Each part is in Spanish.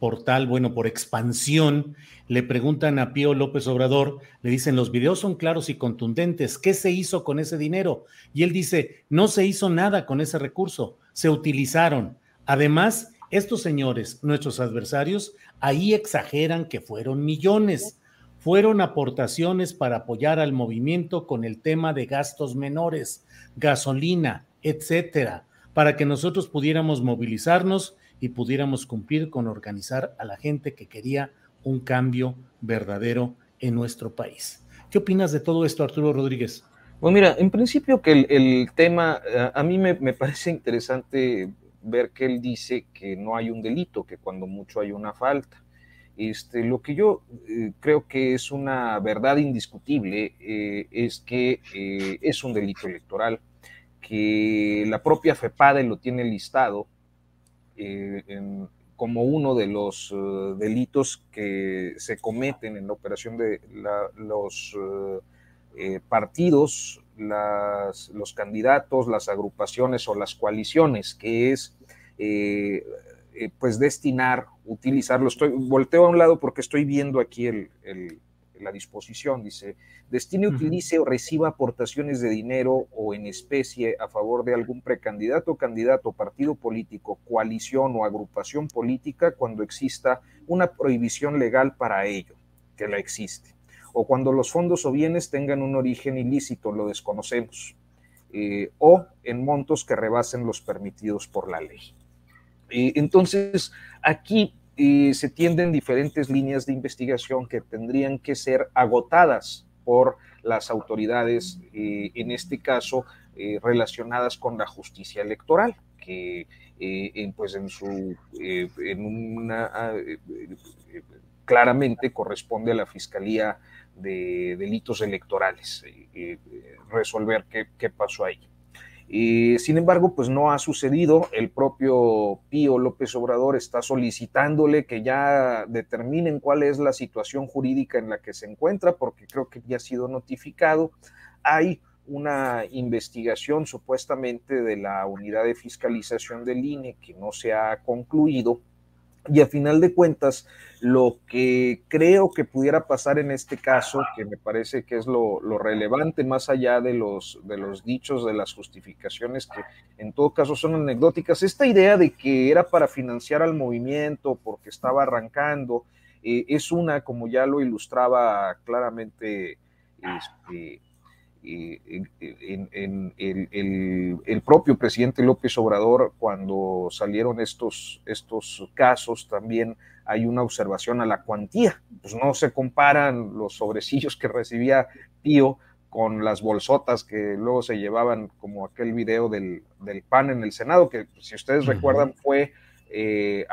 portal, bueno, por expansión, le preguntan a Pío López Obrador, le dicen, los videos son claros y contundentes, ¿qué se hizo con ese dinero? Y él dice, no se hizo nada con ese recurso, se utilizaron. Además, estos señores, nuestros adversarios, ahí exageran que fueron millones, fueron aportaciones para apoyar al movimiento con el tema de gastos menores, gasolina, etcétera, para que nosotros pudiéramos movilizarnos y pudiéramos cumplir con organizar a la gente que quería un cambio verdadero en nuestro país. ¿Qué opinas de todo esto, Arturo Rodríguez? Bueno, mira, en principio que el, tema, eh, a mí me, parece interesante ver que él dice que no hay un delito, que cuando mucho hay una falta. Este, lo que yo eh, creo que es una verdad indiscutible eh, es que es un delito electoral, que la propia FEPADE lo tiene listado eh, como uno de los eh, delitos que se cometen en la operación de los eh, partidos, los candidatos, las agrupaciones o las coaliciones, que es pues destinar, utilizarlo. Volteo a un lado porque estoy viendo aquí el la disposición, dice, destine, utilice o reciba aportaciones de dinero o en especie a favor de algún precandidato, candidato, partido político, coalición o agrupación política cuando exista una prohibición legal para ello, que la existe, o cuando los fondos o bienes tengan un origen ilícito, lo desconocemos, eh, o en montos que rebasen los permitidos por la ley. Eh, entonces, aquí se tienden diferentes líneas de investigación que tendrían que ser agotadas por las autoridades, eh, en este caso eh, relacionadas con la justicia electoral, que eh, pues en su en una claramente corresponde a la Fiscalía de Delitos Electorales resolver qué, qué pasó ahí sin embargo, pues no ha sucedido. El propio Pío López Obrador está solicitándole que ya determinen cuál es la situación jurídica en la que se encuentra, porque creo que ya ha sido notificado. Hay una investigación supuestamente de la unidad de fiscalización del INE que no se ha concluido y a final de cuentas, lo que creo que pudiera pasar en este caso, que me parece que es lo, relevante más allá de los, de los dichos, de las justificaciones, que en todo caso son anecdóticas, esta idea de que era para financiar al movimiento porque estaba arrancando, eh, es una, como ya lo ilustraba claramente este, en, el, propio presidente López Obrador, cuando salieron estos, estos casos, también hay una observación a la cuantía. Pues no se comparan los sobrecillos que recibía Pío con las bolsotas que luego se llevaban, como aquel video del, PAN en el Senado, que si ustedes recuerdan fue... Eh,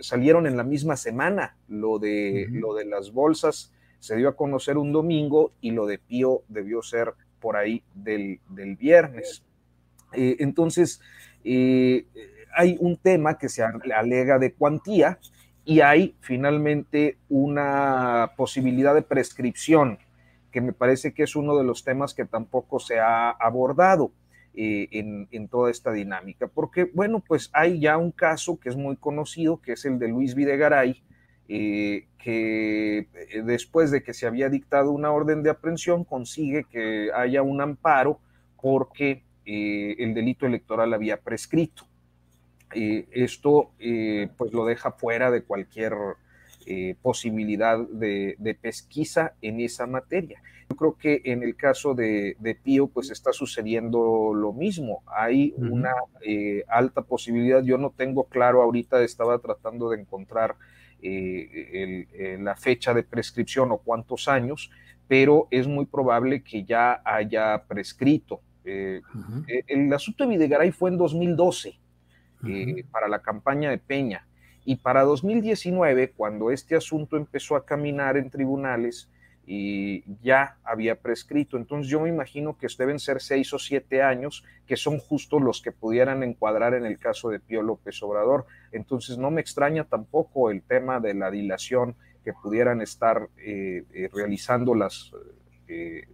salieron en la misma semana lo de, lo de las bolsas se dio a conocer un domingo y lo de Pío debió ser por ahí del, viernes. Eh, entonces, eh, hay un tema que se alega de cuantía y hay finalmente una posibilidad de prescripción, que me parece que es uno de los temas que tampoco se ha abordado. eh, en, toda esta dinámica. Porque, bueno, pues hay ya un caso que es muy conocido, que es el de Luis Videgaray, que después de que se había dictado una orden de aprehensión, consigue que haya un amparo porque el delito electoral había prescrito. esto pues lo deja fuera de cualquier posibilidad de, de pesquisa en esa materia. Yo creo que en el caso de, Pío, pues está sucediendo lo mismo. Hay una eh, alta posibilidad, yo no tengo claro ahorita, estaba tratando de encontrar eh, eh, la fecha de prescripción o cuántos años, pero es muy probable que ya haya prescrito. El asunto de Videgaray fue en 2012 para la campaña de Peña. Y para 2019, cuando este asunto empezó a caminar en tribunales, y ya había prescrito. Entonces yo me imagino que deben ser seis o siete años, que son justo los que pudieran encuadrar en el caso de Pío López Obrador. Entonces no me extraña tampoco el tema de la dilación que pudieran estar eh, eh, realizando las eh,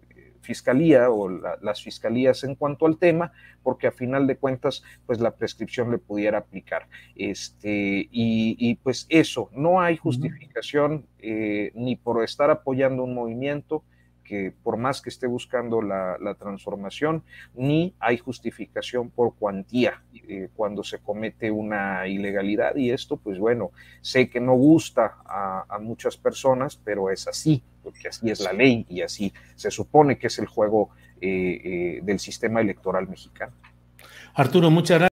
fiscalía o las fiscalías en cuanto al tema, porque a final de cuentas, pues la prescripción le pudiera aplicar. Este, y, pues eso, no hay justificación eh, ni por estar apoyando un movimiento, que por más que esté buscando la, transformación, ni hay justificación por cuantía eh, cuando se comete una ilegalidad. Y esto, pues bueno, sé que no gusta a, muchas personas, pero es así, porque así es la ley y así se supone que es el juego eh, eh, del sistema electoral mexicano. Arturo, muchas gracias.